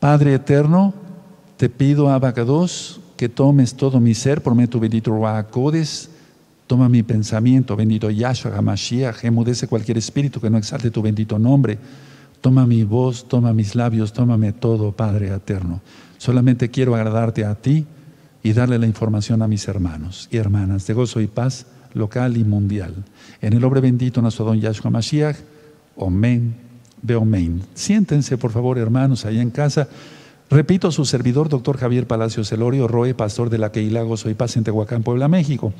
Padre eterno, te pido, Abacados, que tomes todo mi ser, prometo bendito Ruacodes, toma mi pensamiento, bendito Yahshua HaMashiach, emudece cualquier espíritu que no exalte tu bendito nombre, toma mi voz, toma mis labios, tómame todo, Padre eterno. Solamente quiero agradarte a ti y darle la información a mis hermanos y hermanas de gozo y paz local y mundial. En el nombre bendito nuestro don Yahshua Mashiach, Siéntense, por favor, hermanos, allá en casa. Repito, su servidor, doctor Javier Palacios Elorio, Roe, pastor de la Keila Gozo y Paz en Tehuacán, Puebla, México.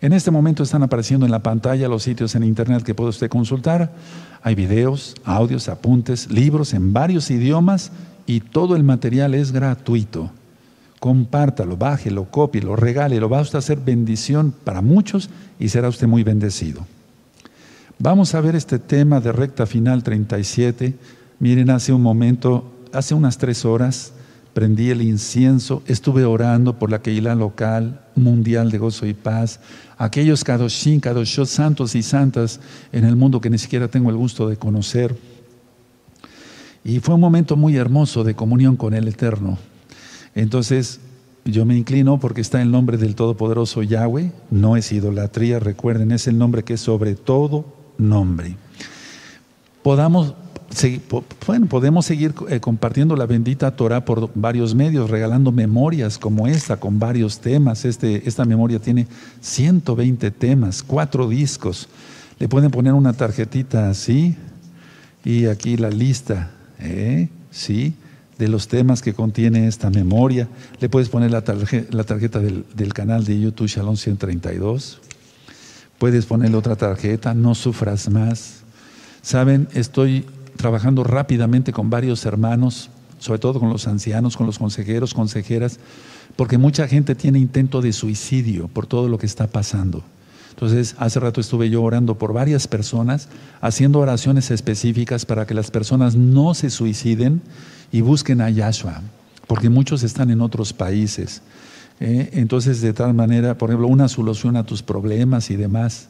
En este momento están apareciendo en la pantalla los sitios en internet que puede usted consultar. Hay videos, audios, apuntes, libros en varios idiomas y todo el material es gratuito. Compártalo, bájelo, cópielo, regálelo. Va a usted a hacer bendición para muchos y será usted muy bendecido. Vamos a ver este tema de recta final 37. Miren, hace un momento, hace unas tres horas, prendí el incienso, estuve orando por la Keilah local, mundial de gozo y paz, aquellos Kadoshin, Kadoshot, santos y santas en el mundo que ni siquiera tengo el gusto de conocer. Y fue un momento muy hermoso de comunión con el Eterno. Entonces, yo me inclino porque está el nombre del Todopoderoso Yahweh, no es idolatría, recuerden, es el nombre que es sobre todo nombre. Podamos, bueno, podemos seguir eh, compartiendo la bendita Torah por varios medios, regalando memorias como esta, con varios temas. Este, esta memoria tiene 120 temas, cuatro discos. Le pueden poner una tarjetita así y aquí la lista, ¿eh? ¿sí? de los temas que contiene esta memoria. Le puedes poner la tarjeta, del, del, canal de YouTube Shalom 132. Puedes ponerle otra tarjeta, no sufras más. Saben, estoy trabajando rápidamente con varios hermanos, sobre todo con los ancianos, con los consejeros, consejeras, porque mucha gente tiene intento de suicidio por todo lo que está pasando. Entonces, hace rato estuve yo orando por varias personas, haciendo oraciones específicas para que las personas no se suiciden y busquen a Yahshua, porque muchos están en otros países. ¿Eh? Entonces, de tal manera, por ejemplo, una solución a tus problemas y demás.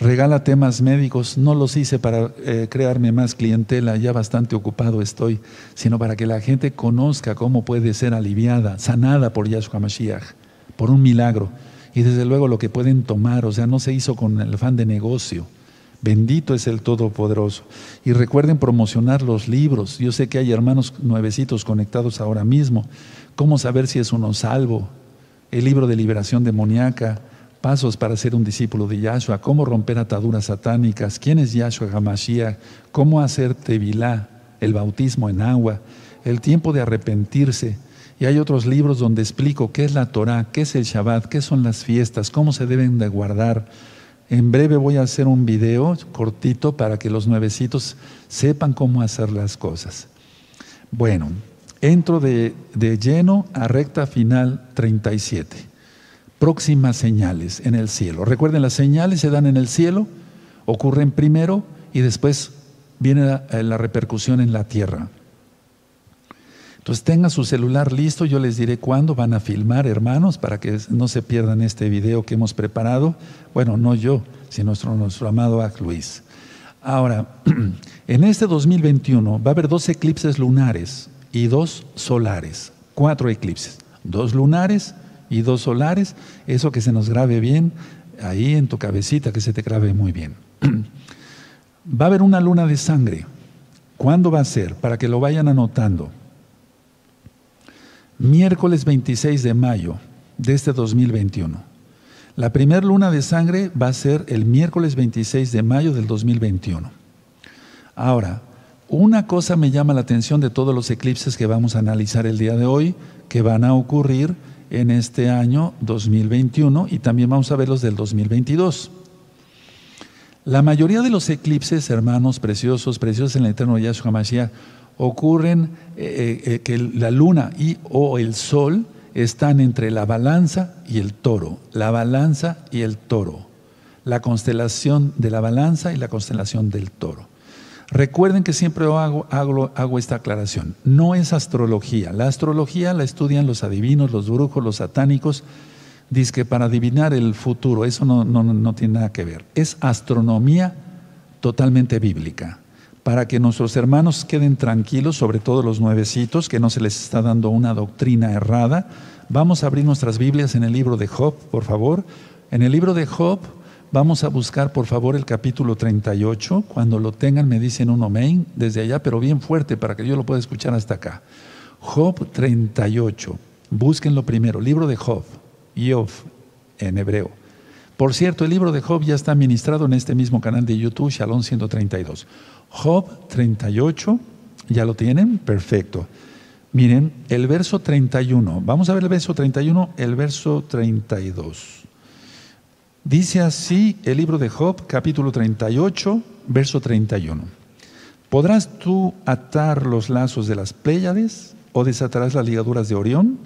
Regala temas médicos, no los hice para eh, crearme más clientela, ya bastante ocupado estoy, sino para que la gente conozca cómo puede ser aliviada, sanada por Yahshua Mashiach, por un milagro. Y desde luego lo que pueden tomar, o sea, no se hizo con el afán de negocio. Bendito es el Todopoderoso. Y recuerden promocionar los libros. Yo sé que hay hermanos nuevecitos conectados ahora mismo. ¿Cómo saber si es uno salvo? El libro de liberación demoníaca, pasos para ser un discípulo de Yahshua, cómo romper ataduras satánicas, quién es Yahshua Hamashiach, cómo hacer tevilá, el bautismo en agua, el tiempo de arrepentirse. Y hay otros libros donde explico qué es la Torah, qué es el Shabbat, qué son las fiestas, cómo se deben de guardar en breve voy a hacer un video cortito para que los nuevecitos sepan cómo hacer las cosas. Bueno, entro de, lleno a recta final 37. Próximas señales en el cielo. Recuerden, las señales se dan en el cielo, ocurren primero y después viene la repercusión en la tierra. Entonces tengan su celular listo, yo les diré cuándo van a filmar, hermanos, para que no se pierdan este video que hemos preparado. Bueno, no yo, sino nuestro, nuestro amado Ac Luis. Ahora, en este 2021 va a haber dos eclipses lunares y dos solares, cuatro eclipses, dos lunares y dos solares, eso que se nos grabe bien ahí en tu cabecita, que se te grabe muy bien. Va a haber una luna de sangre. ¿Cuándo va a ser? Para que lo vayan anotando miércoles 26 de mayo de este 2021. La primera luna de sangre va a ser el miércoles 26 de mayo del 2021. Ahora, una cosa me llama la atención de todos los eclipses que vamos a analizar el día de hoy, que van a ocurrir en este año 2021 y también vamos a ver los del 2022. La mayoría de los eclipses, hermanos preciosos, preciosos en el eterno Yahshua Mashiach, ocurren eh, eh, que la luna y o el sol están entre la balanza y el toro, la balanza y el toro, la constelación de la balanza y la constelación del toro. Recuerden que siempre hago, esta aclaración, no es astrología, la astrología la estudian los adivinos, los brujos, los satánicos, dice que para adivinar el futuro, eso no tiene nada que ver, es astronomía totalmente bíblica para que nuestros hermanos queden tranquilos, sobre todo los nuevecitos, que no se les está dando una doctrina errada. Vamos a abrir nuestras Biblias en el libro de Job, por favor. En el libro de Job vamos a buscar, por favor, el capítulo 38. Cuando lo tengan me dicen un amén desde allá, pero bien fuerte para que yo lo pueda escuchar hasta acá. Job 38. Búsquenlo primero. Libro de Job. Job en hebreo. Por cierto, el libro de Job ya está ministrado en este mismo canal de YouTube, Shalom 132. Job 38, ¿ya lo tienen? Perfecto. Miren, el verso 31, vamos a ver el verso 31, el verso 32. Dice así el libro de Job, capítulo 38, verso 31. ¿Podrás tú atar los lazos de las Pléyades o desatarás las ligaduras de Orión?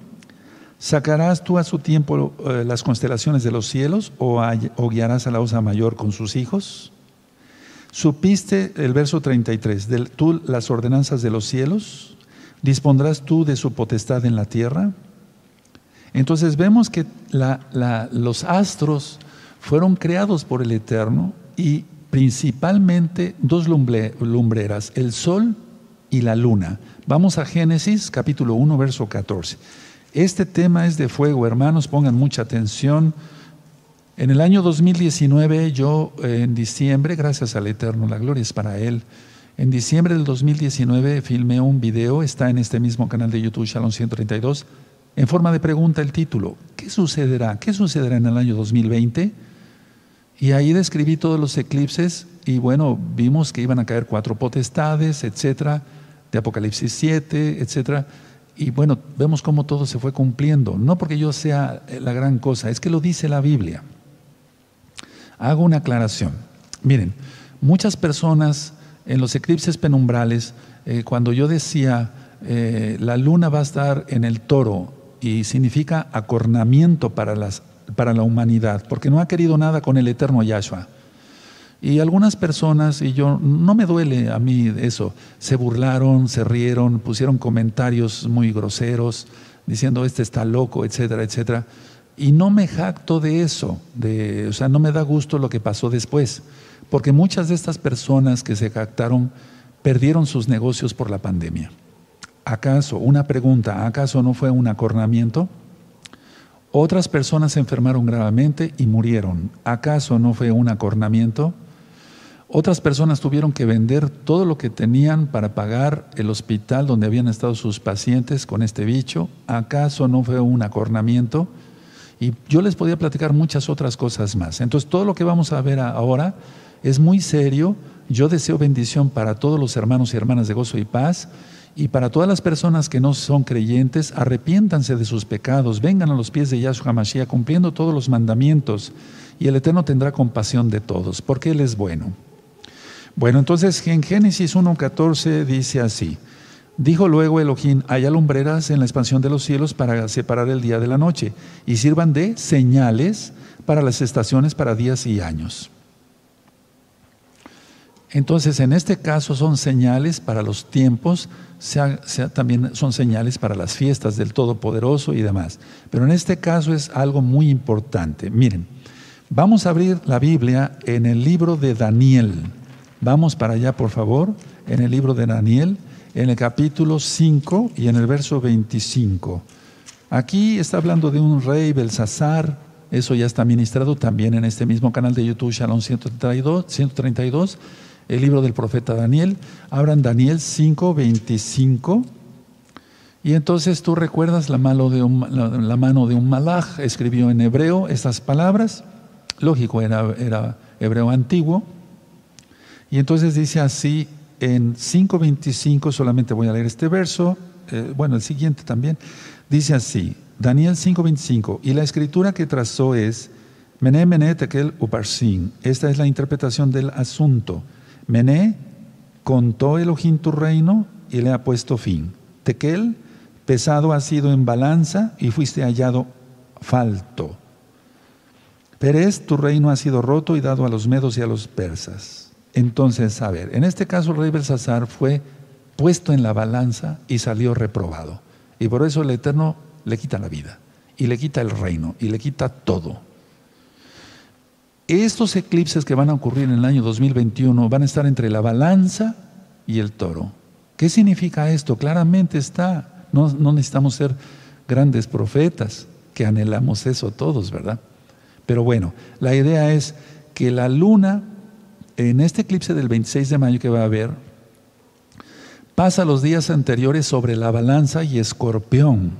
¿Sacarás tú a su tiempo eh, las constelaciones de los cielos o, guiarás a la osa mayor con sus hijos? ¿Supiste el verso 33, de, tú las ordenanzas de los cielos? ¿Dispondrás tú de su potestad en la tierra? Entonces vemos que los astros fueron creados por el Eterno y principalmente dos lumbreras, el sol y la luna. Vamos a Génesis capítulo 1, verso 14. Este tema es de fuego, hermanos, pongan mucha atención. En el año 2019, yo en diciembre, gracias al Eterno, la gloria es para Él, en diciembre del 2019 filmé un video, está en este mismo canal de YouTube, Shalom 132, en forma de pregunta el título, ¿qué sucederá? ¿Qué sucederá en el año 2020? Y ahí describí todos los eclipses y bueno, vimos que iban a caer cuatro potestades, etcétera, de Apocalipsis 7, etcétera. Y bueno, vemos cómo todo se fue cumpliendo. No porque yo sea la gran cosa, es que lo dice la Biblia. Hago una aclaración. Miren, muchas personas en los eclipses penumbrales, eh, cuando yo decía eh, la luna va a estar en el toro y significa acornamiento para, las, para la humanidad, porque no ha querido nada con el eterno Yahshua. Y algunas personas, y yo no me duele a mí eso, se burlaron, se rieron, pusieron comentarios muy groseros, diciendo este está loco, etcétera, etcétera. Y no me jacto de eso, de, o sea, no me da gusto lo que pasó después, porque muchas de estas personas que se jactaron perdieron sus negocios por la pandemia. ¿Acaso, una pregunta, ¿acaso no fue un acornamiento? Otras personas se enfermaron gravemente y murieron. ¿Acaso no fue un acornamiento? Otras personas tuvieron que vender todo lo que tenían para pagar el hospital donde habían estado sus pacientes con este bicho. ¿Acaso no fue un acornamiento? Y yo les podía platicar muchas otras cosas más. Entonces, todo lo que vamos a ver ahora es muy serio. Yo deseo bendición para todos los hermanos y hermanas de gozo y paz. Y para todas las personas que no son creyentes, arrepiéntanse de sus pecados, vengan a los pies de Yahshua Mashiach cumpliendo todos los mandamientos y el Eterno tendrá compasión de todos, porque Él es bueno. Bueno, entonces en Génesis 1.14 dice así, Dijo luego Elohim, haya lumbreras en la expansión de los cielos para separar el día de la noche y sirvan de señales para las estaciones, para días y años. Entonces, en este caso son señales para los tiempos, también son señales para las fiestas del Todopoderoso y demás. Pero en este caso es algo muy importante. Miren, vamos a abrir la Biblia en el libro de Daniel. Vamos para allá, por favor, en el libro de Daniel en el capítulo 5 y en el verso 25. Aquí está hablando de un rey Belsasar, eso ya está ministrado también en este mismo canal de YouTube, Shalom 132, 132 el libro del profeta Daniel. Abran Daniel 5, 25. Y entonces tú recuerdas la mano de un, la, escribió en hebreo estas palabras. Lógico, era, hebreo antiguo. Y entonces dice así en 5.25 solamente voy a leer este verso, eh, bueno, el siguiente también, dice así, Daniel 5.25, y la escritura que trazó es, Mené, Mené, Tekel, Uparsin. Esta es la interpretación del asunto. Mené contó Elohim tu reino y le ha puesto fin. Tekel, pesado ha sido en balanza y fuiste hallado falto. Pérez, tu reino ha sido roto y dado a los medos y a los persas. Entonces, a ver, en este caso el rey Belsasar fue puesto en la balanza y salió reprobado. Y por eso el Eterno le quita la vida, y le quita el reino, y le quita todo. Estos eclipses que van a ocurrir en el año 2021 van a estar entre la balanza y el toro. ¿Qué significa esto? Claramente está. No, necesitamos ser grandes profetas, que anhelamos eso todos, ¿verdad? Pero bueno, la idea es que la luna, en este eclipse del 26 de mayo que va a haber, pasa los días anteriores sobre la balanza y escorpión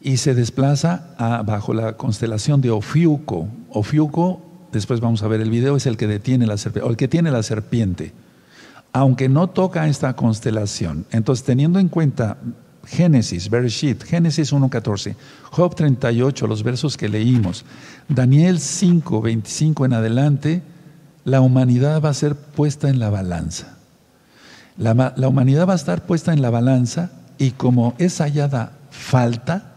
y se desplaza bajo la constelación de Ofiuco. Ofiuco, después vamos a ver el video, es el que detiene la serpiente, o el que tiene la serpiente, aunque no toca esta constelación. Entonces, teniendo en cuenta Génesis, Bereshit, Génesis 1.14, Job 38, los versos que leímos, Daniel 5, 25 en adelante, la humanidad va a ser puesta en la balanza. La, la humanidad va a estar puesta en la balanza y como es hallada falta,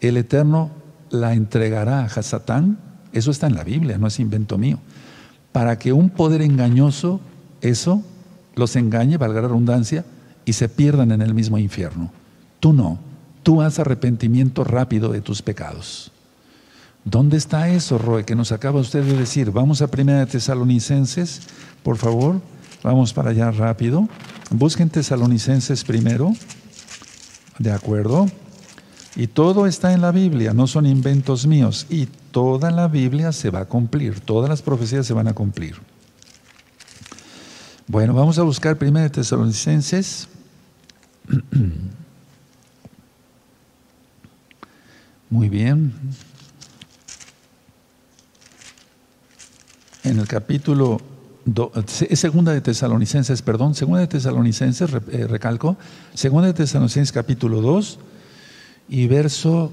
el Eterno la entregará a Hasatán, eso está en la Biblia, no es invento mío, para que un poder engañoso, eso, los engañe, valga la redundancia, y se pierdan en el mismo infierno. Tú no, tú haz arrepentimiento rápido de tus pecados. ¿Dónde está eso, Roe, que nos acaba usted de decir? Vamos a Primera de Tesalonicenses, por favor, vamos para allá rápido. Busquen Tesalonicenses primero, ¿de acuerdo? Y todo está en la Biblia, no son inventos míos. Y toda la Biblia se va a cumplir, todas las profecías se van a cumplir. Bueno, vamos a buscar primero Tesalonicenses. Muy bien. En el capítulo, es segunda de Tesalonicenses, perdón, segunda de Tesalonicenses, eh, recalco, segunda de Tesalonicenses capítulo 2, y verso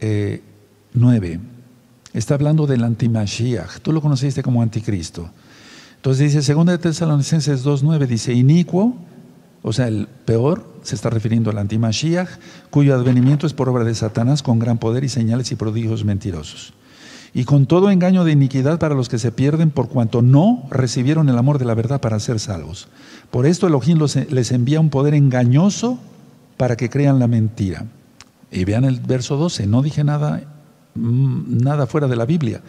9. Eh, está hablando del antimashiach. Tú lo conociste como anticristo. Entonces dice, 2 de Tesalonicenses 2.9, dice, inicuo, o sea, el peor, se está refiriendo al antimashiach, cuyo advenimiento es por obra de Satanás con gran poder y señales y prodigios mentirosos. Y con todo engaño de iniquidad para los que se pierden por cuanto no recibieron el amor de la verdad para ser salvos. Por esto Elohim les envía un poder engañoso para que crean la mentira. Y vean el verso 12, no dije nada, mm, nada fuera de la Biblia.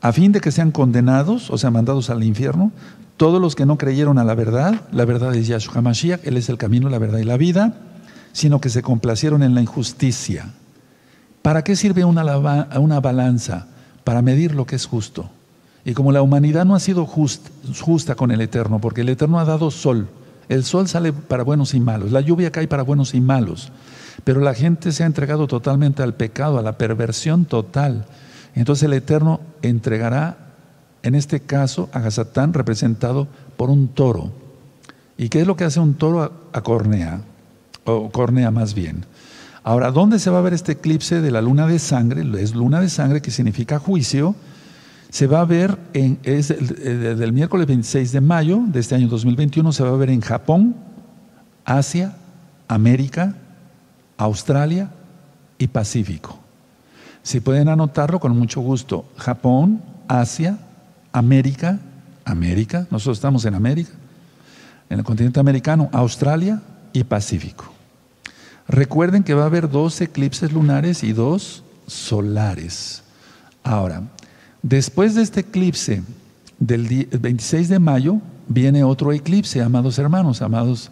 A fin de que sean condenados, o sea, mandados al infierno, todos los que no creyeron a la verdad, la verdad es Yahshua Mashiach, Él es el camino, la verdad y la vida, sino que se complacieron en la injusticia. ¿Para qué sirve una, una balanza? Para medir lo que es justo. Y como la humanidad no ha sido justa con el Eterno, porque el Eterno ha dado sol, el sol sale para buenos y malos, la lluvia cae para buenos y malos. Pero la gente se ha entregado totalmente al pecado, a la perversión total. Entonces el Eterno entregará, en este caso, a Hasatán representado por un toro. ¿Y qué es lo que hace un toro a, Cornea? O Cornea más bien. Ahora, ¿dónde se va a ver este eclipse de la luna de sangre? Es luna de sangre que significa juicio. Se va a ver, en, es del miércoles 26 de mayo de este año 2021, se va a ver en Japón, Asia, América, Australia y Pacífico. Si pueden anotarlo con mucho gusto, Japón, Asia, América, América, nosotros estamos en América, en el continente americano, Australia y Pacífico. Recuerden que va a haber dos eclipses lunares y dos solares. Ahora, después de este eclipse del 26 de mayo, viene otro eclipse, amados hermanos, amados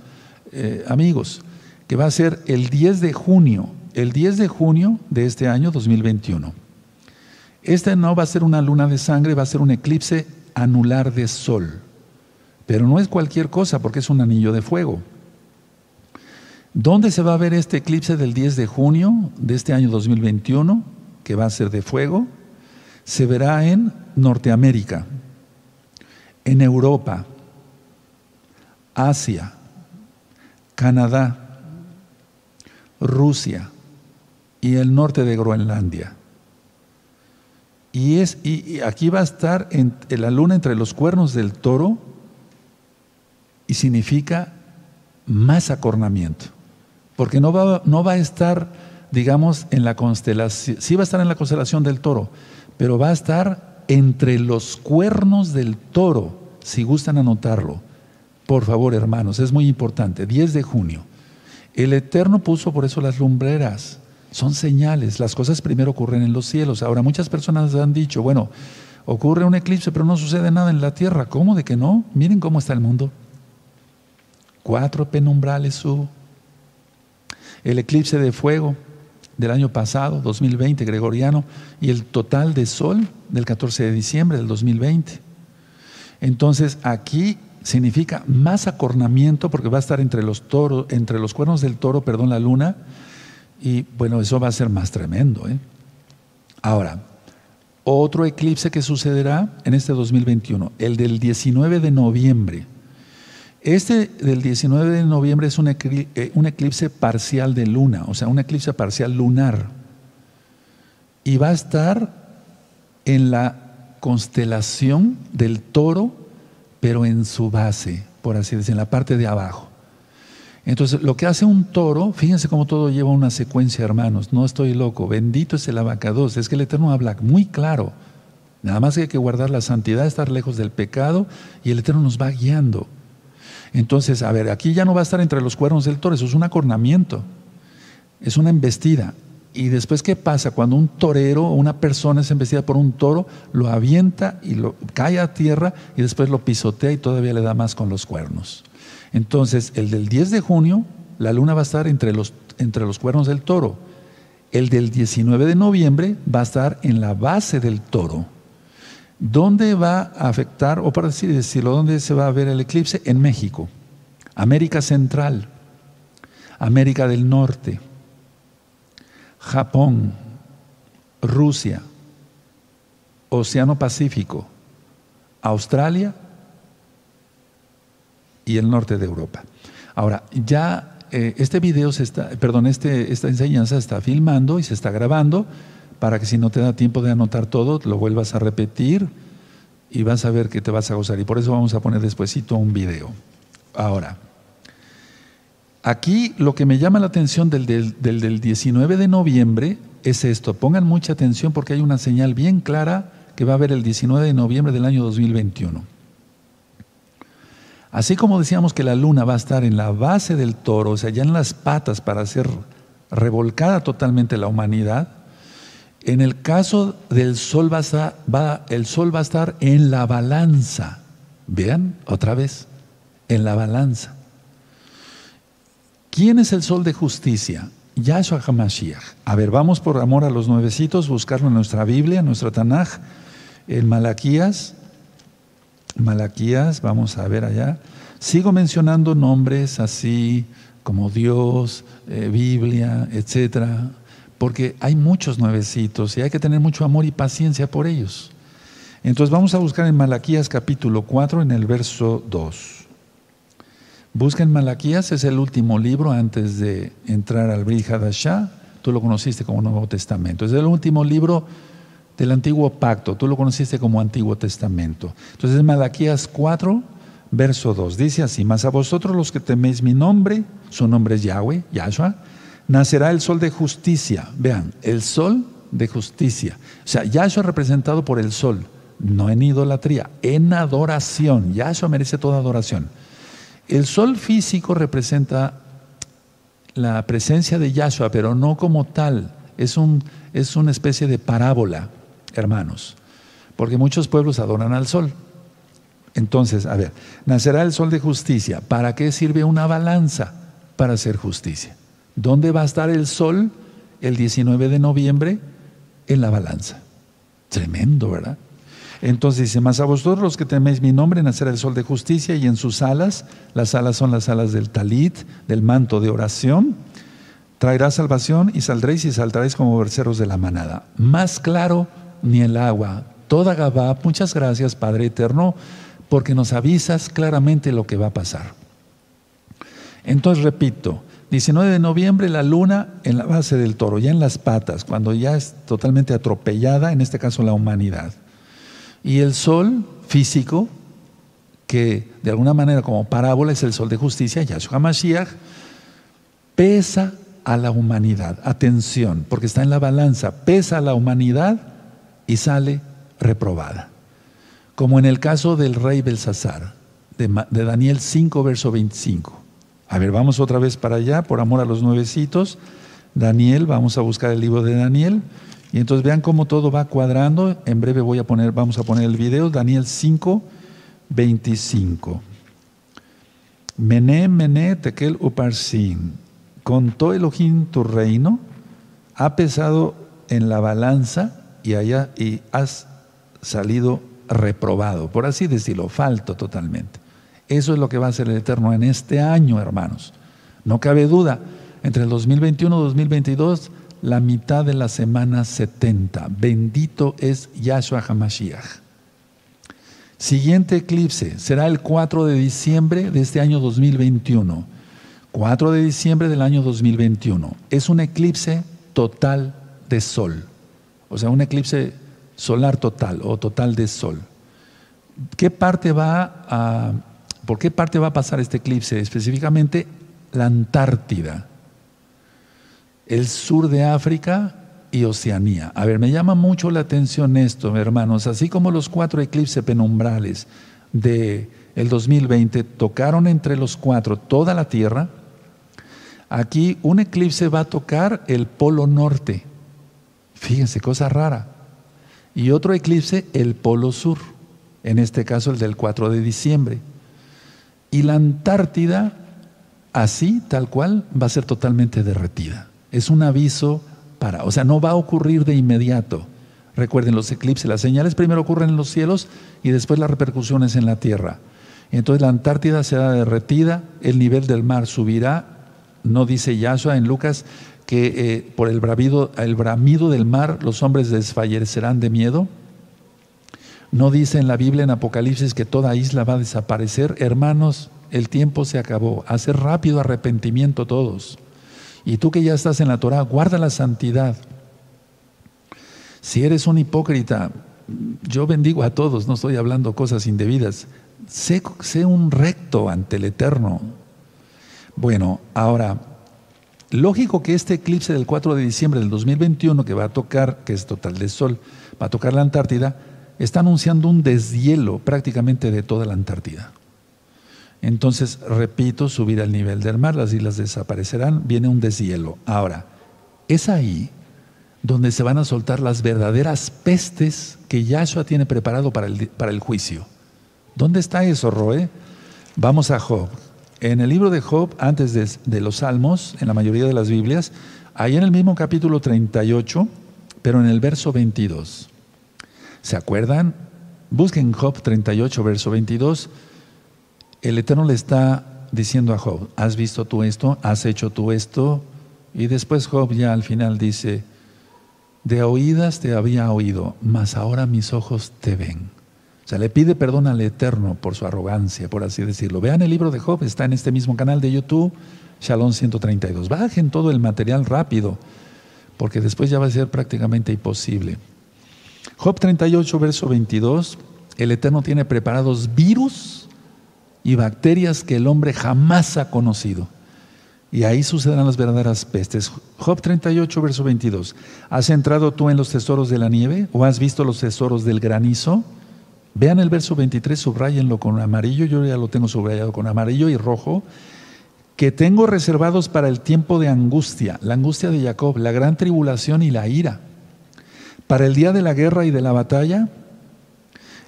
eh, amigos que va a ser el 10 de junio, el 10 de junio de este año 2021. Este no va a ser una luna de sangre, va a ser un eclipse anular de sol. Pero no es cualquier cosa porque es un anillo de fuego. ¿Dónde se va a ver este eclipse del 10 de junio de este año 2021, que va a ser de fuego? Se verá en Norteamérica, en Europa, Asia, Canadá, Rusia y el norte de Groenlandia. Y, es, y, aquí va a estar la luna entre los cuernos del toro y significa más acornamiento. Porque no va, no va a estar, digamos, en la constelación, sí va a estar en la constelación del toro, pero va a estar entre los cuernos del toro, si gustan anotarlo. Por favor, hermanos, es muy importante, 10 de junio. El Eterno puso por eso las lumbreras. Son señales. Las cosas primero ocurren en los cielos. Ahora, muchas personas han dicho, bueno, ocurre un eclipse, pero no sucede nada en la tierra. ¿Cómo de que no? Miren cómo está el mundo. Cuatro penumbrales hubo. El eclipse de fuego del año pasado, 2020, gregoriano, y el total de sol del 14 de diciembre del 2020. Entonces, aquí significa más acornamiento porque va a estar entre los toros, entre los cuernos del toro, perdón, la luna, y bueno, eso va a ser más tremendo. ¿eh? Ahora, otro eclipse que sucederá en este 2021, el del 19 de noviembre. Este del 19 de noviembre es eh, un eclipse, parcial de luna, o sea, un eclipse parcial lunar. Y va a estar en la constelación del toro, pero en su base, por así decirlo, en la parte de abajo. Entonces, lo que hace un toro, fíjense cómo todo lleva una secuencia, hermanos. No estoy loco. Bendito es el abacados. Es que el Eterno habla muy claro. Nada más que hay que guardar la santidad, estar lejos del pecado y el Eterno nos va guiando. Entonces, a ver, aquí ya no va a estar entre los cuernos del toro, eso es un acornamiento, es una embestida. Y después, ¿qué pasa? Cuando un torero o una persona es embestida por un toro, lo avienta y lo cae a tierra y después lo pisotea y todavía le da más con los cuernos. Entonces, el del 10 de junio, la luna va a estar entre los, entre los cuernos del toro. El del 19 de noviembre va a estar en la base del toro. ¿Dónde va a afectar, o para decirlo, dónde se va a ver el eclipse? En México, América Central, América del Norte, Japón, Rusia, Océano Pacífico, Australia y el norte de Europa. Ahora, ya eh, este video se está, perdón, este, esta enseñanza está filmando y se está grabando para que si no te da tiempo de anotar todo, lo vuelvas a repetir y vas a ver que te vas a gozar. Y por eso vamos a poner despuesito un video. Ahora, aquí lo que me llama la atención del, del, del 19 de noviembre es esto. Pongan mucha atención porque hay una señal bien clara que va a haber el 19 de noviembre del año 2021. Así como decíamos que la luna va a estar en la base del toro, o sea, ya en las patas para ser revolcada totalmente la humanidad, en el caso del sol va a estar, el sol va a estar en la balanza. Vean otra vez, en la balanza. ¿Quién es el sol de justicia? Yahshua HaMashiach. A ver, vamos por amor a los nuevecitos, buscarlo en nuestra Biblia, en nuestro Tanaj, en Malaquías, Malaquías, vamos a ver allá. Sigo mencionando nombres así como Dios, eh, Biblia, etcétera, porque hay muchos nuevecitos y hay que tener mucho amor y paciencia por ellos. Entonces vamos a buscar en Malaquías capítulo 4 en el verso 2. Busquen Malaquías, es el último libro antes de entrar al Brihadashah. Tú lo conociste como Nuevo Testamento. Es el último libro del Antiguo Pacto. Tú lo conociste como Antiguo Testamento. Entonces, Malaquías 4, verso 2, dice así: Mas a vosotros los que teméis mi nombre, su nombre es Yahweh, Yahshua, nacerá el sol de justicia. Vean, el sol de justicia. O sea, Yahshua representado por el sol, no en idolatría, en adoración. Yahshua merece toda adoración. El sol físico representa la presencia de Yahshua, pero no como tal. Es, un, es una especie de parábola hermanos, porque muchos pueblos adoran al sol. Entonces, a ver, nacerá el sol de justicia. ¿Para qué sirve una balanza? Para hacer justicia. ¿Dónde va a estar el sol el 19 de noviembre? En la balanza. Tremendo, ¿verdad? Entonces dice, más a vosotros los que teméis mi nombre, nacerá el sol de justicia y en sus alas, las alas son las alas del talit, del manto de oración, traerá salvación y saldréis y saltaréis como berceros de la manada. Más claro ni el agua. Toda Gabá, muchas gracias Padre Eterno, porque nos avisas claramente lo que va a pasar. Entonces, repito, 19 de noviembre la luna en la base del toro, ya en las patas, cuando ya es totalmente atropellada, en este caso la humanidad. Y el sol físico, que de alguna manera como parábola es el sol de justicia, Yahshua Mashiach, pesa a la humanidad. Atención, porque está en la balanza, pesa a la humanidad y sale reprobada. Como en el caso del rey Belsasar, de, Daniel 5, verso 25. A ver, vamos otra vez para allá, por amor a los nuevecitos. Daniel, vamos a buscar el libro de Daniel. Y entonces vean cómo todo va cuadrando. En breve voy a poner, vamos a poner el video, Daniel 5, 25. Mené, mené, tekel uparsin. Contó Elohim tu reino, ha pesado en la balanza y allá y has salido reprobado, por así decirlo, falto totalmente. Eso es lo que va a hacer el Eterno en este año, hermanos. No cabe duda, entre el 2021 y 2022, la mitad de la semana 70. Bendito es Yahshua HaMashiach. Siguiente eclipse será el 4 de diciembre de este año 2021. 4 de diciembre del año 2021. Es un eclipse total de sol. O sea, un eclipse solar total o total de sol. ¿Qué parte va a, ¿Por qué parte va a pasar este eclipse? Específicamente la Antártida, el sur de África y Oceanía. A ver, me llama mucho la atención esto, hermanos, así como los cuatro eclipses penumbrales de el 2020 tocaron entre los cuatro toda la Tierra, aquí un eclipse va a tocar el polo norte. Fíjense, cosa rara. Y otro eclipse el polo sur, en este caso el del 4 de diciembre. Y la Antártida, así, tal cual, va a ser totalmente derretida. Es un aviso o sea, no va a ocurrir de inmediato. Recuerden, los eclipses, las señales primero ocurren en los cielos y después las repercusiones en la tierra. Entonces la Antártida será derretida, el nivel del mar subirá. No dice Yahshua en Lucas que eh, por el, bravido, el bramido del mar los hombres desfallecerán de miedo. No dice en la Biblia en Apocalipsis que toda isla va a desaparecer. Hermanos, el tiempo se acabó. Hacer rápido arrepentimiento todos. Y tú que ya estás en la Torah, guarda la santidad. Si eres un hipócrita, yo bendigo a todos, no estoy hablando cosas indebidas. Sé, sé un recto ante el Eterno. Bueno, ahora, lógico que este eclipse del 4 de diciembre del 2021 que va a tocar, que es total de sol, va a tocar la Antártida, está anunciando un deshielo prácticamente de toda la Antártida. Entonces, repito, subir al nivel del mar, las islas desaparecerán, viene un deshielo. Ahora, es ahí donde se van a soltar las verdaderas pestes que Yahshua tiene preparado para el, para el juicio. ¿Dónde está eso, Roe? Vamos a Job. En el libro de Job, antes de, de, los Salmos, en la mayoría de las Biblias, ahí en el mismo capítulo 38, pero en el verso 22. ¿Se acuerdan? Busquen Job 38, verso 22 el Eterno le está diciendo a Job, ¿has visto tú esto? ¿Has hecho tú esto? Y después Job ya al final dice, de oídas te había oído, mas ahora mis ojos te ven. O sea, le pide perdón al Eterno por su arrogancia, por así decirlo. Vean el libro de Job, está en este mismo canal de YouTube, Shalom 132. Bajen todo el material rápido, porque después ya va a ser prácticamente imposible. Job 38, verso 22, el Eterno tiene preparados virus y bacterias que el hombre jamás ha conocido. Y ahí sucederán las verdaderas pestes. Job 38, verso 22. ¿Has entrado tú en los tesoros de la nieve o has visto los tesoros del granizo? Vean el verso 23, subrayenlo con amarillo, yo ya lo tengo subrayado con amarillo y rojo, que tengo reservados para el tiempo de angustia, la angustia de Jacob, la gran tribulación y la ira, para el día de la guerra y de la batalla,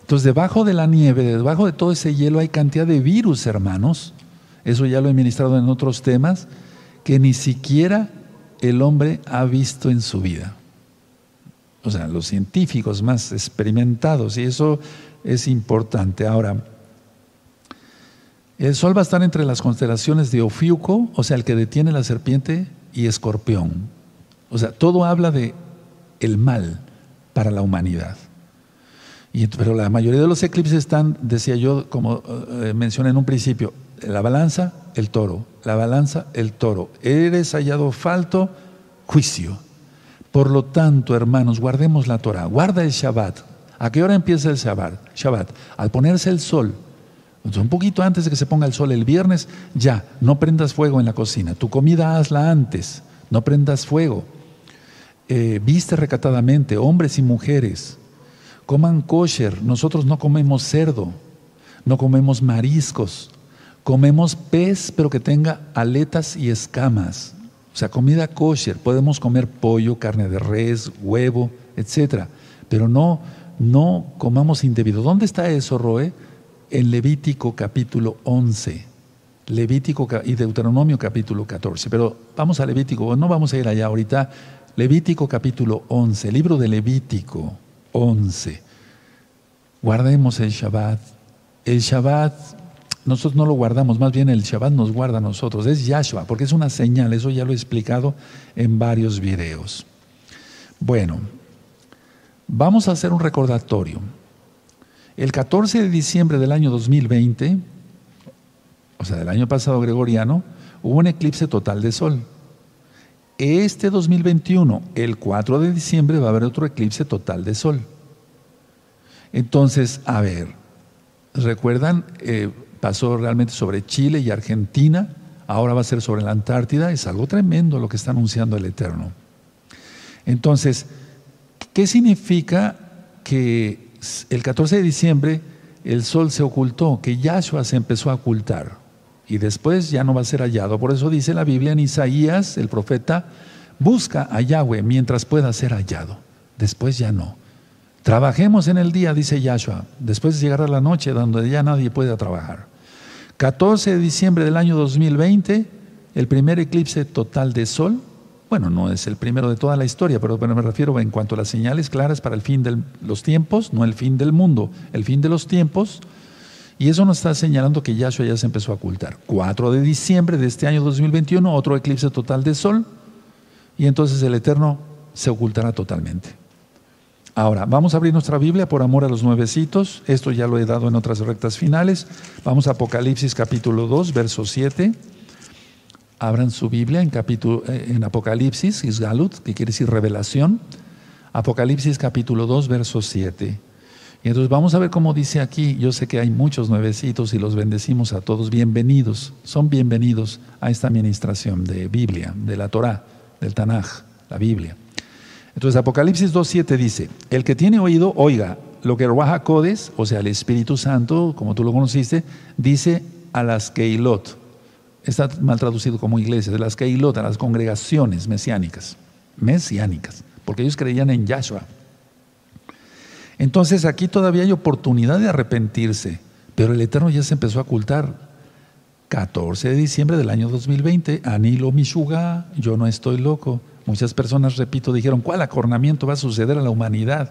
entonces, debajo de la nieve, debajo de todo ese hielo hay cantidad de virus, hermanos. Eso ya lo he ministrado en otros temas, que ni siquiera el hombre ha visto en su vida. O sea, los científicos más experimentados, y eso es importante. Ahora, el sol va a estar entre las constelaciones de Ofiuco, o sea, el que detiene la serpiente, y Escorpión. O sea, todo habla de el mal para la humanidad pero la mayoría de los eclipses están, decía yo, como eh, mencioné en un principio, la balanza, el toro, la balanza, el toro. Eres hallado falto, juicio. Por lo tanto, hermanos, guardemos la Torah, guarda el Shabbat. ¿A qué hora empieza el Shabbat? Shabbat. Al ponerse el sol, un poquito antes de que se ponga el sol el viernes, ya, no prendas fuego en la cocina. Tu comida hazla antes, no prendas fuego. Eh, viste recatadamente, hombres y mujeres coman kosher. Nosotros no comemos cerdo, no comemos mariscos, comemos pez, pero que tenga aletas y escamas. O sea, comida kosher. Podemos comer pollo, carne de res, huevo, etcétera, pero no, no comamos indebido. ¿Dónde está eso, Roe? En Levítico capítulo 11. Levítico y Deuteronomio capítulo 14. Pero vamos a Levítico, no vamos a ir allá ahorita. Levítico capítulo 11, libro de Levítico 11. Guardemos el Shabbat. El Shabbat, nosotros no lo guardamos, más bien el Shabbat nos guarda a nosotros. Es Yahshua, porque es una señal, eso ya lo he explicado en varios videos. Bueno, vamos a hacer un recordatorio. El 14 de diciembre del año 2020, o sea, del año pasado gregoriano, hubo un eclipse total de sol. Este 2021, el 4 de diciembre, va a haber otro eclipse total de sol. Entonces, a ver, ¿recuerdan? Eh, pasó realmente sobre Chile y Argentina, ahora va a ser sobre la Antártida, es algo tremendo lo que está anunciando el Eterno. Entonces, ¿qué significa que el 14 de diciembre el sol se ocultó, que Yahshua se empezó a ocultar y después ya no va a ser hallado? Por eso dice la Biblia en Isaías, el profeta, busca a Yahweh mientras pueda ser hallado, después ya no. Trabajemos en el día, dice Yahshua, después llegará la noche donde ya nadie pueda trabajar. 14 de diciembre del año 2020, el primer eclipse total de sol, bueno, no es el primero de toda la historia, pero me refiero en cuanto a las señales claras para el fin de los tiempos, no el fin del mundo, el fin de los tiempos. Y eso nos está señalando que Yahshua ya se empezó a ocultar. 4 de diciembre de este año 2021, otro eclipse total de sol, y entonces el Eterno se ocultará totalmente. Ahora, vamos a abrir nuestra Biblia por amor a los nuevecitos. Esto ya lo he dado en otras rectas finales. Vamos a Apocalipsis capítulo 2, verso 7. Abran su Biblia en, eh, en Apocalipsis, Isgalut, que quiere decir revelación. Apocalipsis capítulo 2, verso 7. Y entonces vamos a ver cómo dice aquí. Yo sé que hay muchos nuevecitos y los bendecimos a todos. Bienvenidos, son bienvenidos a esta administración de Biblia, de la Torah, del Tanaj, la Biblia. Entonces Apocalipsis 2.7 dice, el que tiene oído, oiga, lo que Ruach Codes, o sea, el Espíritu Santo, como tú lo conociste, dice a las Keilot, está mal traducido como iglesias, de las Keilot, a las congregaciones mesiánicas, mesiánicas, porque ellos creían en Yahshua. Entonces aquí todavía hay oportunidad de arrepentirse, pero el Eterno ya se empezó a ocultar. 14 de diciembre del año 2020, Anilo Mishuga, yo no estoy loco. Muchas personas, repito, dijeron, ¿cuál acornamiento va a suceder a la humanidad?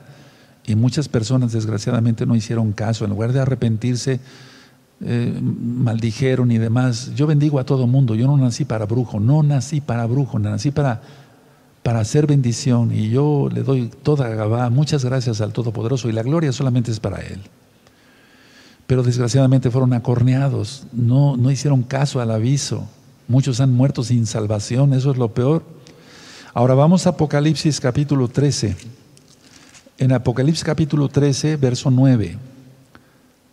Y muchas personas, desgraciadamente, no hicieron caso. En lugar de arrepentirse, eh, maldijeron y demás. Yo bendigo a todo mundo. Yo no nací para brujo, no nací para brujo, nací para, para hacer bendición. Y yo le doy toda Gabá, muchas gracias al Todopoderoso. Y la gloria solamente es para Él. Pero desgraciadamente fueron acorneados, no, no hicieron caso al aviso. Muchos han muerto sin salvación, eso es lo peor. Ahora vamos a Apocalipsis capítulo 13. En Apocalipsis capítulo 13, verso 9.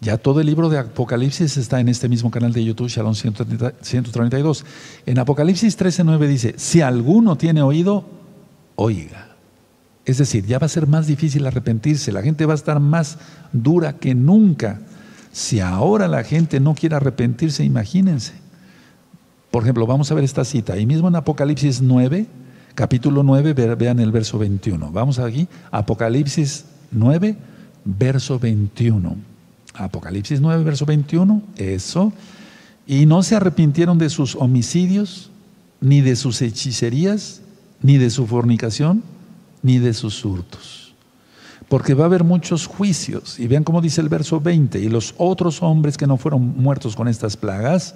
Ya todo el libro de Apocalipsis está en este mismo canal de YouTube, Shalom 132. En Apocalipsis 13, 9 dice, si alguno tiene oído, oiga. Es decir, ya va a ser más difícil arrepentirse, la gente va a estar más dura que nunca. Si ahora la gente no quiere arrepentirse, imagínense. Por ejemplo, vamos a ver esta cita. Ahí mismo en Apocalipsis 9, capítulo 9, vean el verso 21. Vamos aquí, Apocalipsis 9, verso 21. Apocalipsis 9, verso 21, eso. Y no se arrepintieron de sus homicidios, ni de sus hechicerías, ni de su fornicación, ni de sus hurtos. Porque va a haber muchos juicios. Y vean cómo dice el verso 20. Y los otros hombres que no fueron muertos con estas plagas,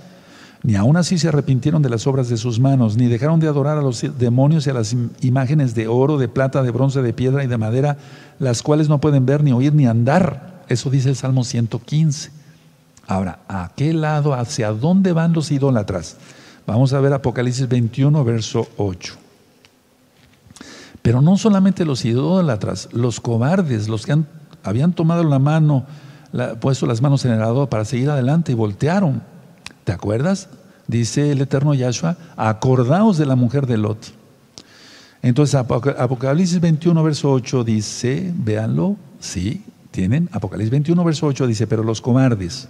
ni aún así se arrepintieron de las obras de sus manos, ni dejaron de adorar a los demonios y a las imágenes de oro, de plata, de bronce, de piedra y de madera, las cuales no pueden ver, ni oír, ni andar. Eso dice el Salmo 115. Ahora, ¿a qué lado, hacia dónde van los idólatras? Vamos a ver Apocalipsis 21, verso 8. Pero no solamente los idólatras, los cobardes, los que habían tomado la mano, puesto las manos en el arado para seguir adelante y voltearon ¿Te acuerdas? Dice el eterno Yahshua, acordaos de la mujer de Lot. Entonces Apocalipsis 21, verso 8 dice, véanlo, sí, tienen, Apocalipsis 21, verso 8 dice, pero los cobardes,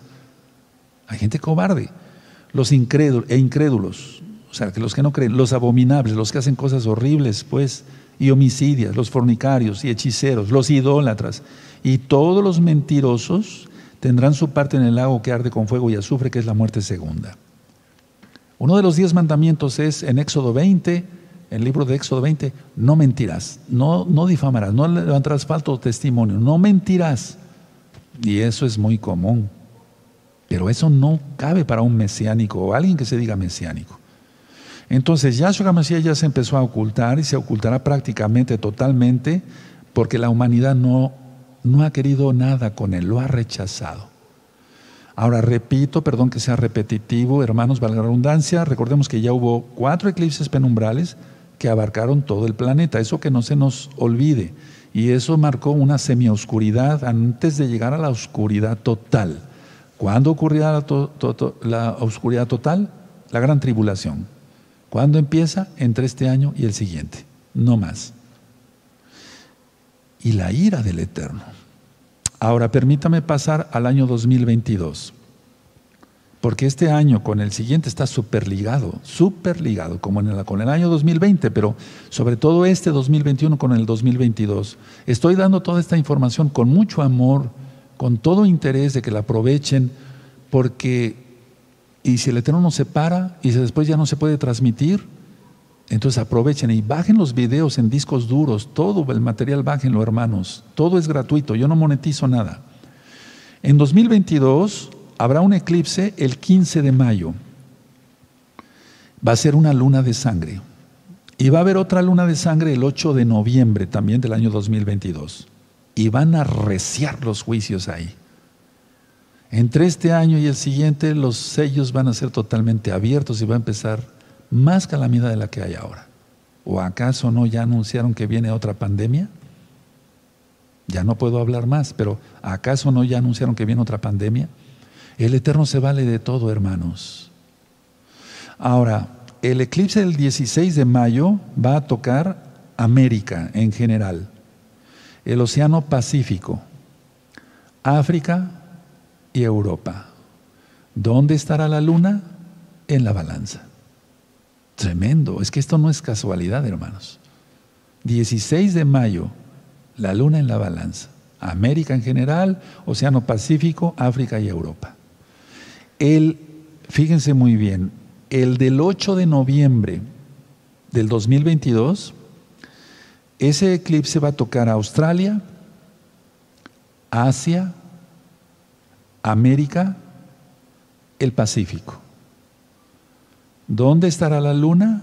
hay gente cobarde, los incrédulos e incrédulos, o sea, que los que no creen, los abominables, los que hacen cosas horribles, pues, y homicidias, los fornicarios y hechiceros, los idólatras, y todos los mentirosos tendrán su parte en el lago que arde con fuego y azufre, que es la muerte segunda. Uno de los diez mandamientos es en Éxodo 20, en el libro de Éxodo 20, no mentirás, no, no difamarás, no levantarás falto testimonio, no mentirás. Y eso es muy común. Pero eso no cabe para un mesiánico o alguien que se diga mesiánico. Entonces Yahshua HaMashiach ya se empezó a ocultar y se ocultará prácticamente totalmente porque la humanidad no, no ha querido nada con él, lo ha rechazado. Ahora repito, perdón que sea repetitivo, hermanos, valga la redundancia, recordemos que ya hubo cuatro eclipses penumbrales que abarcaron todo el planeta, eso que no se nos olvide. Y eso marcó una semioscuridad antes de llegar a la oscuridad total. ¿Cuándo ocurrirá la, oscuridad total? La gran tribulación. ¿Cuándo empieza? Entre este año y el siguiente. No más. Y la ira del Eterno. Ahora permítame pasar al año 2022. Porque este año con el siguiente está súper ligado, súper ligado, como en el, con el año 2020, pero sobre todo este 2021 con el 2022. Estoy dando toda esta información con mucho amor con todo interés de que la aprovechen, porque, y si el Eterno nos separa y si después ya no se puede transmitir, entonces aprovechen y bajen los videos en discos duros, todo el material bájenlo, hermanos, todo es gratuito, yo no monetizo nada. En 2022 habrá un eclipse el 15 de mayo, va a ser una luna de sangre. Y va a haber otra luna de sangre el 8 de noviembre también del año 2022 y van a reciar los juicios ahí. Entre este año y el siguiente los sellos van a ser totalmente abiertos y va a empezar más calamidad de la que hay ahora. ¿O acaso no ya anunciaron que viene otra pandemia? Ya no puedo hablar más, pero ¿acaso no ya anunciaron que viene otra pandemia? El Eterno se vale de todo, hermanos. Ahora, el eclipse del 16 de mayo va a tocar América en general el Océano Pacífico, África y Europa. ¿Dónde estará la luna? En la balanza. Tremendo, es que esto no es casualidad, hermanos. 16 de mayo, la luna en la balanza. América en general, Océano Pacífico, África y Europa. El, fíjense muy bien, el del 8 de noviembre del 2022 ese eclipse va a tocar a Australia, Asia, América, el Pacífico. ¿Dónde estará la luna?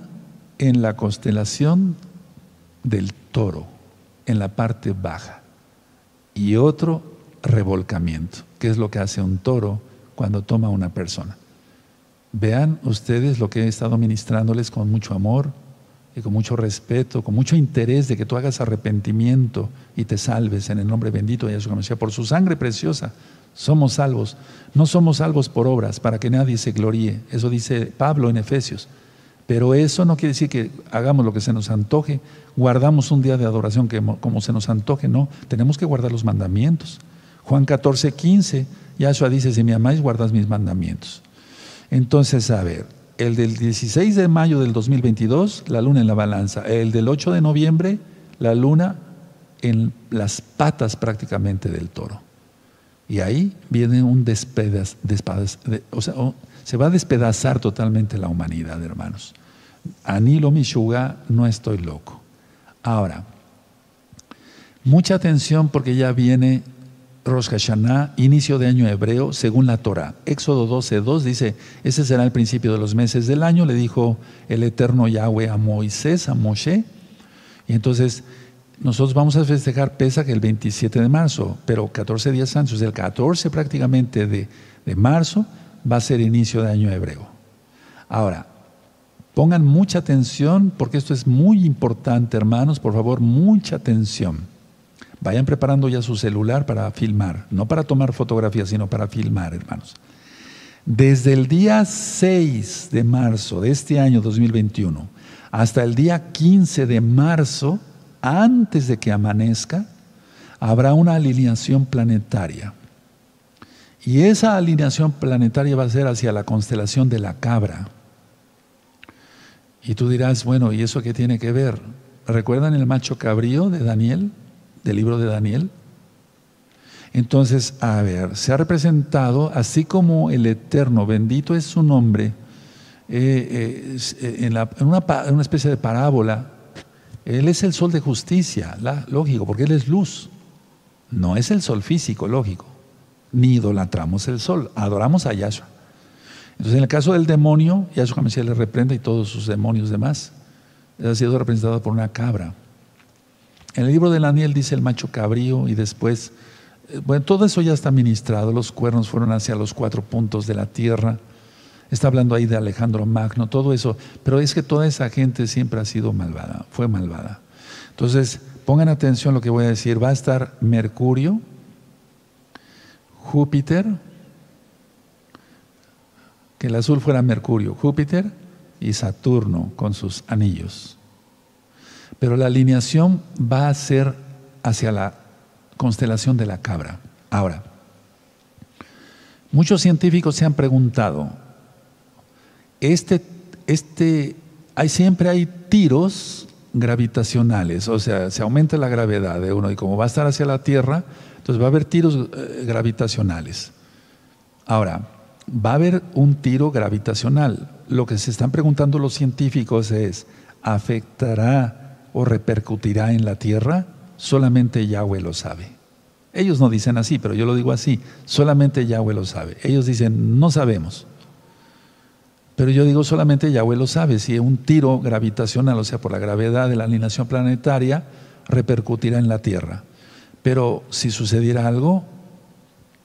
En la constelación del toro, en la parte baja. Y otro revolcamiento, que es lo que hace un toro cuando toma a una persona. Vean ustedes lo que he estado ministrándoles con mucho amor, y con mucho respeto, con mucho interés de que tú hagas arrepentimiento y te salves en el nombre bendito de Jesús Por su sangre preciosa somos salvos. No somos salvos por obras para que nadie se gloríe. Eso dice Pablo en Efesios. Pero eso no quiere decir que hagamos lo que se nos antoje, guardamos un día de adoración que, como se nos antoje, no. Tenemos que guardar los mandamientos. Juan 14, 15, Yahshua dice, si me amáis, guardas mis mandamientos. Entonces, a ver, el del 16 de mayo del 2022, la luna en la balanza. El del 8 de noviembre, la luna en las patas prácticamente del toro. Y ahí viene un despedaz, sea, se va a despedazar totalmente la humanidad, hermanos. Anilo Mishuga, no estoy loco. Ahora, mucha atención porque ya viene Rosh Hashanah, inicio de año hebreo, según la Torah. Éxodo 12.2 dice, ese será el principio de los meses del año, le dijo el eterno Yahweh a Moisés, a Moshe. Y entonces, nosotros vamos a festejar Pesach el 27 de marzo, pero 14 días antes, el 14 prácticamente de, de marzo, va a ser inicio de año hebreo. Ahora, pongan mucha atención, porque esto es muy importante, hermanos, por favor, mucha atención. Vayan preparando ya su celular para filmar, no para tomar fotografías, sino para filmar, hermanos. Desde el día 6 de marzo de este año 2021 hasta el día 15 de marzo, antes de que amanezca, habrá una alineación planetaria. Y esa alineación planetaria va a ser hacia la constelación de la cabra. Y tú dirás, bueno, ¿y eso qué tiene que ver? ¿Recuerdan el macho cabrío de Daniel? del libro de Daniel. Entonces, a ver, se ha representado, así como el Eterno, bendito es su nombre, eh, eh, en, una, especie de parábola, Él es el sol de justicia, lógico, porque Él es luz. No es el sol físico, lógico. Ni idolatramos el sol, adoramos a Yahshua. Entonces, en el caso del demonio, Yahshua Mesías le reprende y todos sus demonios demás. Él ha sido representado por una cabra. En el libro de Daniel dice el macho cabrío y después, eh, bueno, todo eso ya está ministrado. Los cuernos fueron hacia los cuatro puntos de la tierra. Está hablando ahí de Alejandro Magno, todo eso. Pero es que toda esa gente siempre ha sido malvada, fue malvada. Entonces, pongan atención a lo que voy a decir. Va a estar Mercurio, Júpiter, que el azul fuera Mercurio, Júpiter y Saturno con sus anillos. Pero la alineación va a ser hacia la constelación de la cabra. Ahora, muchos científicos se han preguntado, este, este, hay, siempre hay tiros gravitacionales, o sea, se aumenta la gravedad de uno y como va a estar hacia la Tierra, entonces va a haber tiros eh, gravitacionales. Ahora, va a haber un tiro gravitacional. Lo que se están preguntando los científicos es, ¿afectará o repercutirá en la Tierra? Solamente Yahweh lo sabe. Ellos no dicen así, pero yo lo digo así, solamente Yahweh lo sabe. Ellos dicen, no sabemos. Pero yo digo solamente Yahweh lo sabe, si un tiro gravitacional, o sea, por la gravedad de la alineación planetaria, repercutirá en la Tierra. Pero si sucediera algo,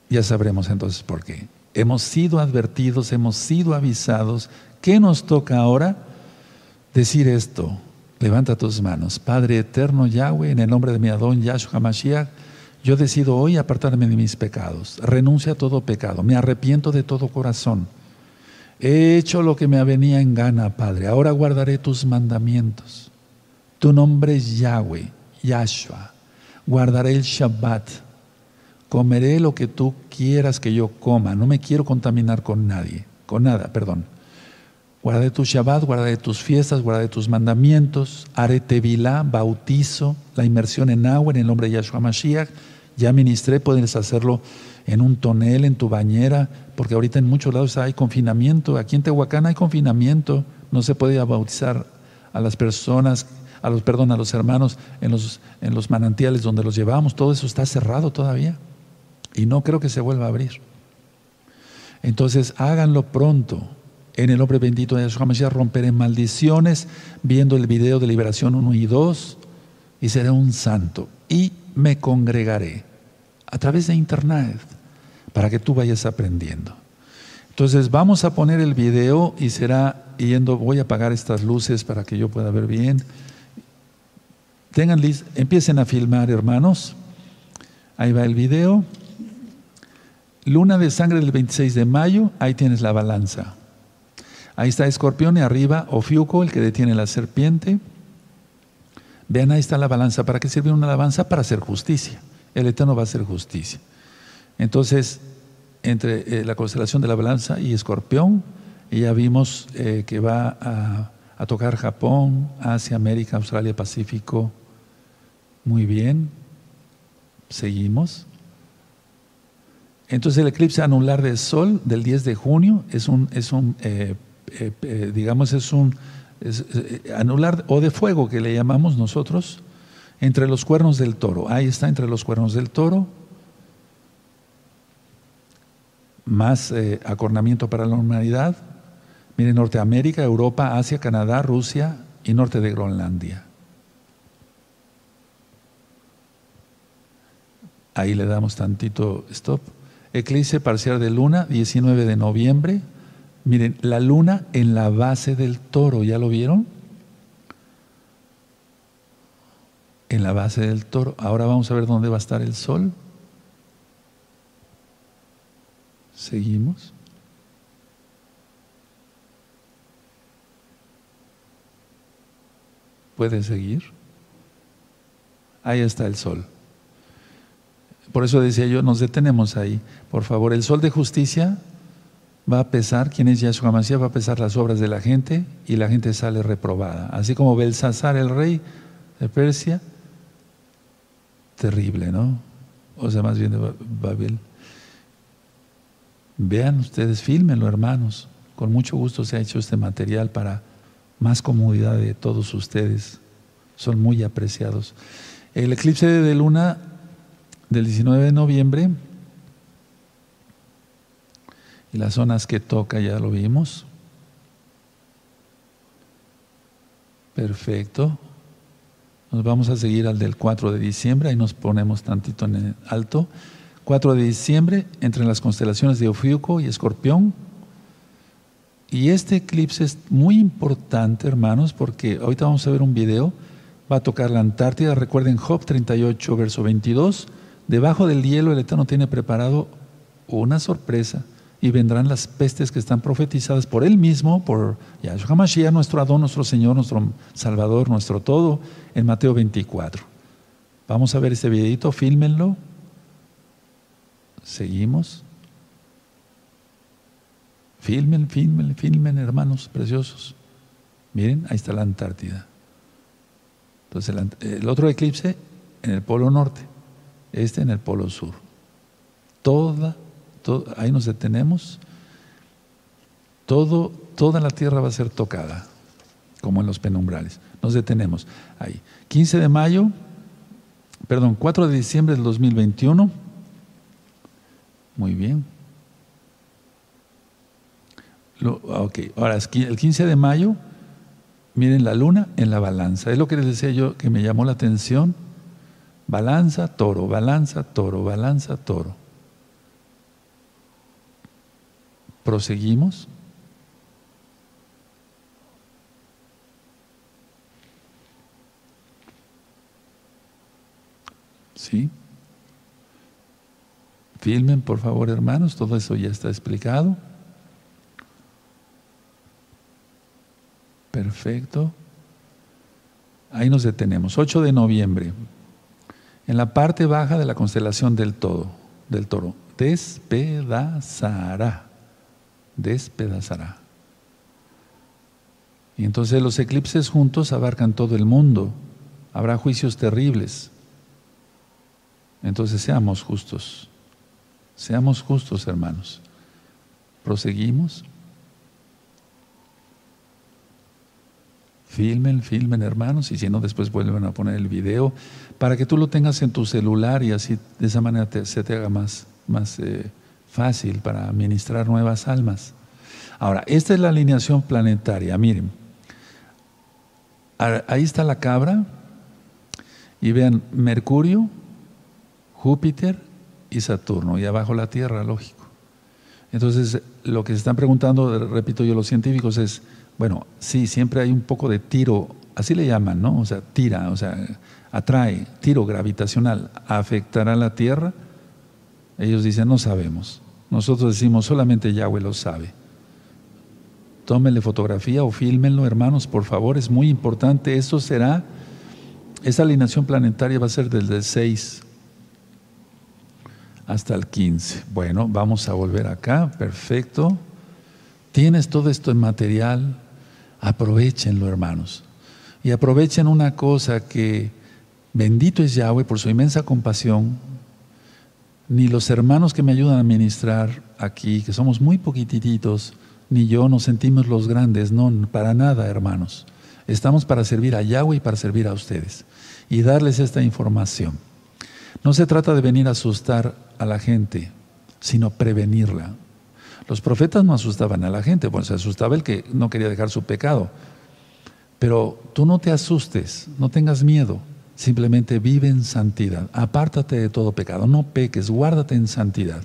ya sabremos entonces por qué. Hemos sido advertidos, hemos sido avisados. ¿Qué nos toca ahora? Decir esto. Levanta tus manos. Padre eterno Yahweh, en el nombre de mi Adón Yahshua Mashiach, yo decido hoy apartarme de mis pecados. Renuncio a todo pecado. Me arrepiento de todo corazón He hecho lo que me avenía en gana, Padre. Ahora guardaré tus mandamientos. Tu nombre es Yahweh, Yahshua. Guardaré el Shabbat. Comeré lo que tú quieras que yo coma. No me quiero contaminar con nadie, con nada, perdón. Guardaré tu Shabbat, guardaré tus fiestas, guardaré tus mandamientos. Haré tevilá, bautizo, la inmersión en agua en el nombre de Yahshua Mashiach. Ya ministré, puedes hacerlo en un tonel, en tu bañera, porque ahorita en muchos lados hay confinamiento. Aquí en Tehuacán hay confinamiento, no se puede bautizar a las personas, a los, perdón, a los hermanos en los, en los manantiales donde los llevamos, todo eso está cerrado todavía. Y no creo que se vuelva a abrir. Entonces háganlo pronto. En el nombre bendito de Yahshua Mashiach romperé maldiciones viendo el video de liberación 1 y 2 y seré un santo y me congregaré a través de internet para que tú vayas aprendiendo. Entonces vamos a poner el video y será yendo, voy a apagar estas luces para que yo pueda ver bien. Tengan empiecen a filmar, hermanos. Ahí va el video. Luna de sangre del 26 de mayo, ahí tienes la balanza. Ahí está Escorpión y arriba Ofiuco, el que detiene la serpiente. Vean, ahí está la balanza. ¿Para qué sirve una balanza? Para hacer justicia. El Eterno va a hacer justicia. Entonces, entre eh, la constelación de la balanza y escorpión, ya vimos eh, que va a, tocar Japón, Asia, América, Australia, Pacífico. Muy bien. Seguimos. Entonces el eclipse anular del Sol del 10 de junio es un, es un eh, digamos, es un anular o de fuego que le llamamos nosotros, entre los cuernos del toro. Ahí está, entre los cuernos del toro más eh, acornamiento para la humanidad. Miren, Norteamérica, Europa, Asia, Canadá, Rusia y norte de Groenlandia. Ahí le damos tantito stop. Eclipse parcial de luna, 19 de noviembre. Miren, la luna en la base del toro, ¿ya lo vieron? En la base del toro. Ahora vamos a ver dónde va a estar el sol. Seguimos. ¿Puede seguir? Ahí está el sol. Por eso decía yo, nos detenemos ahí. Por favor, el sol de justicia va a pesar, quien es Yahshua Mashiach, va a pesar las obras de la gente y la gente sale reprobada. Así como Belsasar, el rey de Persia, terrible, ¿no? O sea, más bien de Babel. Vean ustedes, fílmenlo, hermanos, Con mucho gusto se ha hecho este material para más comodidad de todos ustedes. Son muy apreciados. El eclipse de luna del 19 de noviembre y las zonas que toca ya lo vimos. Perfecto. Nos vamos a seguir al del 4 de diciembre, ahí nos ponemos tantito en el alto. 4 de diciembre, entre las constelaciones de Ofiuco y Escorpión. Y este eclipse es muy importante, hermanos, porque ahorita vamos a ver un video, va a tocar la Antártida. Recuerden Job 38, verso 22. Debajo del hielo el Eterno tiene preparado una sorpresa y vendrán las pestes que están profetizadas por Él mismo, por Yahshua Mashiach, nuestro Adón, nuestro Señor, nuestro Salvador, nuestro todo, en Mateo 24. Vamos a ver este videito, fílmenlo. Seguimos. Filmen, filmen, filmen, hermanos preciosos. Miren, ahí está la Antártida. Entonces, el, el otro eclipse en el polo norte, este en el polo sur. Toda ahí nos detenemos, todo, toda la tierra va a ser tocada, como en los penumbrales. Nos detenemos ahí. 15 de mayo, perdón, 4 de diciembre del 2021. Muy bien. ok, ahora el 15 de mayo, miren la luna en la balanza. Es lo que les decía yo que me llamó la atención. Balanza, toro, balanza, toro, balanza, toro. Proseguimos. ¿Sí? Filmen, por favor, hermanos, todo eso ya está explicado. Perfecto. Ahí nos detenemos. 8 de noviembre. En la parte baja de la constelación del todo, del toro, despedazará despedazará. Y entonces los eclipses juntos abarcan todo el mundo. Habrá juicios terribles. Entonces seamos justos. Seamos justos, hermanos. Proseguimos. Filmen, filmen, hermanos, y si no, después vuelven a poner el video para que tú lo tengas en tu celular y así de esa manera se te haga más, más eh, fácil para administrar nuevas almas. Ahora, esta es la alineación planetaria, miren. Ahí está la cabra y vean Mercurio, Júpiter y Saturno y abajo la Tierra, lógico. Entonces, lo que se están preguntando, repito yo, los científicos es, bueno, sí, siempre hay un poco de tiro, así le llaman, ¿no? O sea, tira, o sea, atrae, tiro gravitacional, ¿afectará la Tierra? Ellos dicen, no sabemos. Nosotros decimos, solamente Yahweh lo sabe. Tómenle fotografía o fílmenlo, hermanos, por favor, es muy importante. Esto será, esa alineación planetaria va a ser desde el 6 hasta el 15. Bueno, vamos a volver acá, perfecto. Tienes todo esto en material, aprovechenlo, hermanos. Y aprovechen una cosa que bendito es Yahweh por su inmensa compasión, ni los hermanos que me ayudan a ministrar aquí, que somos muy poquititos, ni yo nos sentimos los grandes, no, para nada, hermanos. Estamos para servir a Yahweh y para servir a ustedes y darles esta información. No se trata de venir a asustar a la gente, sino prevenirla. Los profetas no asustaban a la gente, pues se asustaba el que no quería dejar su pecado. Pero tú no te asustes, no tengas miedo. Simplemente vive en santidad. Apártate de todo pecado. No peques, guárdate en santidad.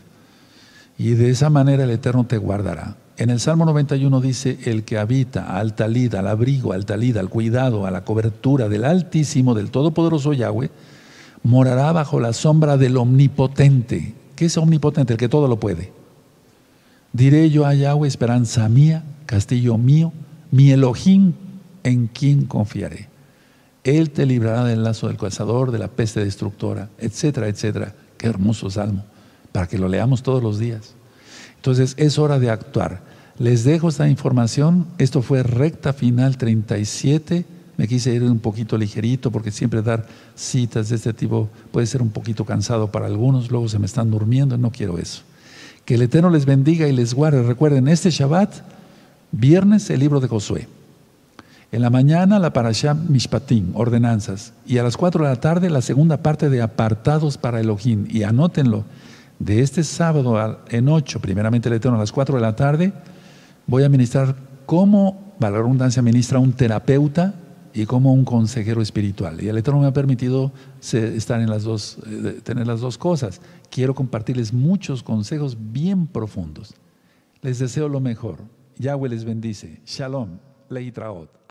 Y de esa manera el Eterno te guardará. En el Salmo 91 dice, el que habita al talid, al abrigo, al talid, al cuidado, a la cobertura del Altísimo, del Todopoderoso Yahweh, morará bajo la sombra del Omnipotente. ¿Qué es Omnipotente? El que todo lo puede. Diré yo a Yahweh, esperanza mía, castillo mío, mi Elohim, en quien confiaré. Él te librará del lazo del cazador, de la peste destructora, etcétera, etcétera. Qué hermoso salmo, para que lo leamos todos los días. Entonces es hora de actuar. Les dejo esta información. Esto fue recta final 37. Me quise ir un poquito ligerito porque siempre dar citas de este tipo puede ser un poquito cansado para algunos. Luego se me están durmiendo. No quiero eso. Que el Eterno les bendiga y les guarde. Recuerden, este Shabbat Viernes el libro de Josué. En la mañana la parasha Mishpatim, ordenanzas. Y a las 4 de la tarde la segunda parte de apartados para Elohim. Y anótenlo, de este sábado en 8, primeramente el Eterno, a las 4 de la tarde, voy a ministrar cómo, para la redundancia, ministra un terapeuta y como un consejero espiritual. Y el Eterno me ha permitido estar en las dos, eh, tener las dos cosas. Quiero compartirles muchos consejos bien profundos. Les deseo lo mejor. Yahweh les bendice. Shalom. Leitraot.